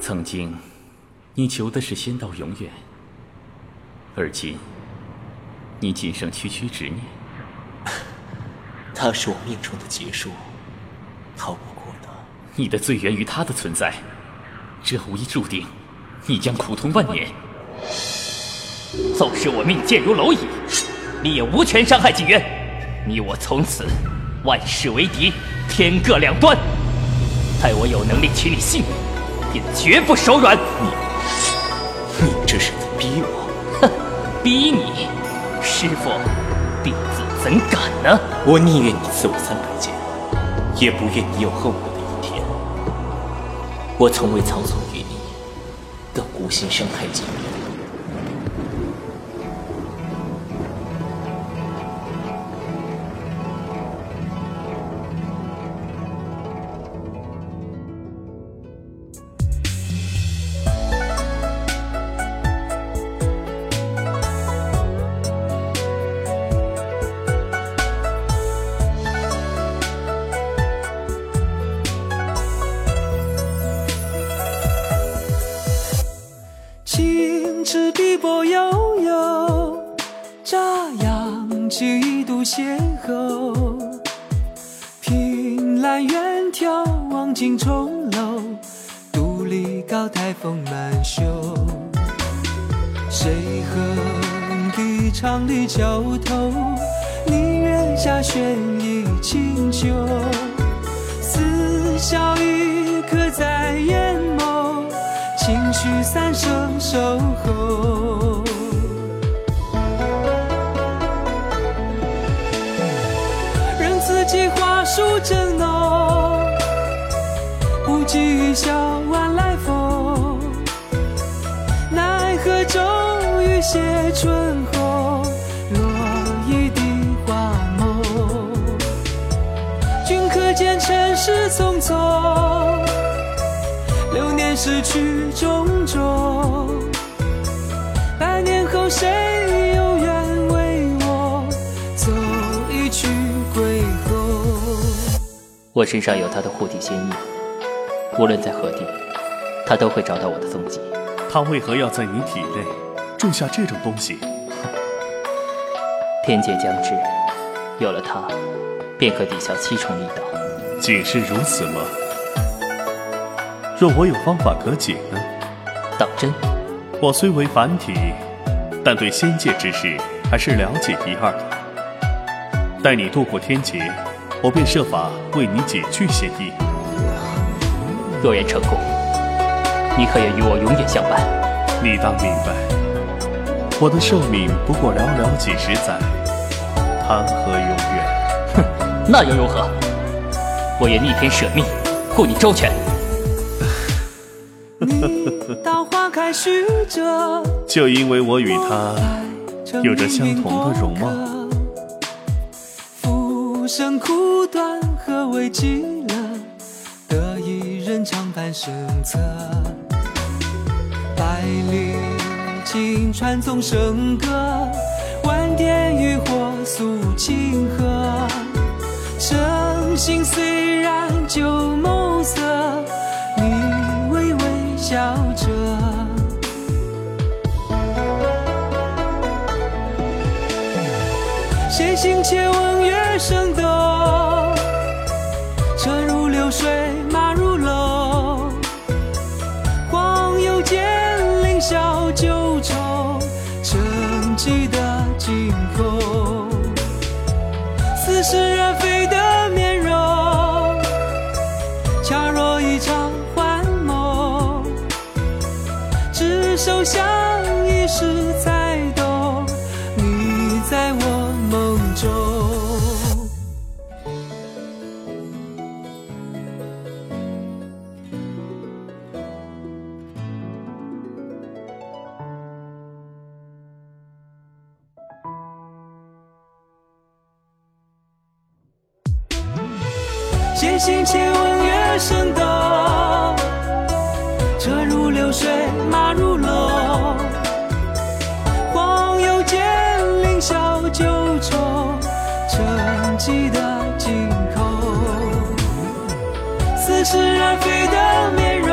曾经，你求的是仙道永远，而今，你仅剩区区执念。他是我命中的劫数，逃不过的。你的罪源于他的存在，这无疑注定你将苦痛万年。纵使我命贱如蝼蚁，你也无权伤害景渊。你我从此万事为敌，天各两端。待我有能力取你性命，便绝不手软。你，你这是在逼我？哼，逼你，师傅，弟子怎敢呢？我宁愿你赐我三百剑，也不愿你有恨我的一天。我从未藏从于你，更无心伤害锦渊。邂逅，凭栏远眺，望尽重楼，独立高台风满袖。谁横笛唱绿桥头？你月下悬疑清秋。似笑一刻在眼眸，情绪三生守候。书正浓，不及一笑晚来风。奈何骤雨歇春红，落一地花梦。君可见尘世匆匆，流年逝去我身上有他的护体仙印，无论在何地，他都会找到我的踪迹。他为何要在你体内种下这种东西？天劫将至，有了他，便可抵消七重力道。仅是如此吗？若我有方法可解呢？当真？我虽为凡体，但对仙界之事还是了解一二的。待你渡过天劫。我便设法为你解去嫌疑。若然成功，你可愿与我永远相伴？你当明白，我的寿命不过寥寥几十载，谈何永远？哼，那又如何？我愿逆天舍命，护你周全。就因为我与他有着相同的容貌。生苦短，何为极乐？得一人长伴身侧。百里金川纵笙歌，万点渔火诉清河。生性虽然旧眸色，你微微笑着。谁心且问月升斗？车如流水马如龙，黄油剑凌霄九重，沉寂的惊鸿。似是而非的面容，恰若一场幻梦。执手相依时在闲心且问月升斗，车如流水马如龙，黄油剑凌霄九重，沉寂的惊恐。似是而非的面容，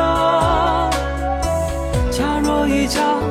恰若一场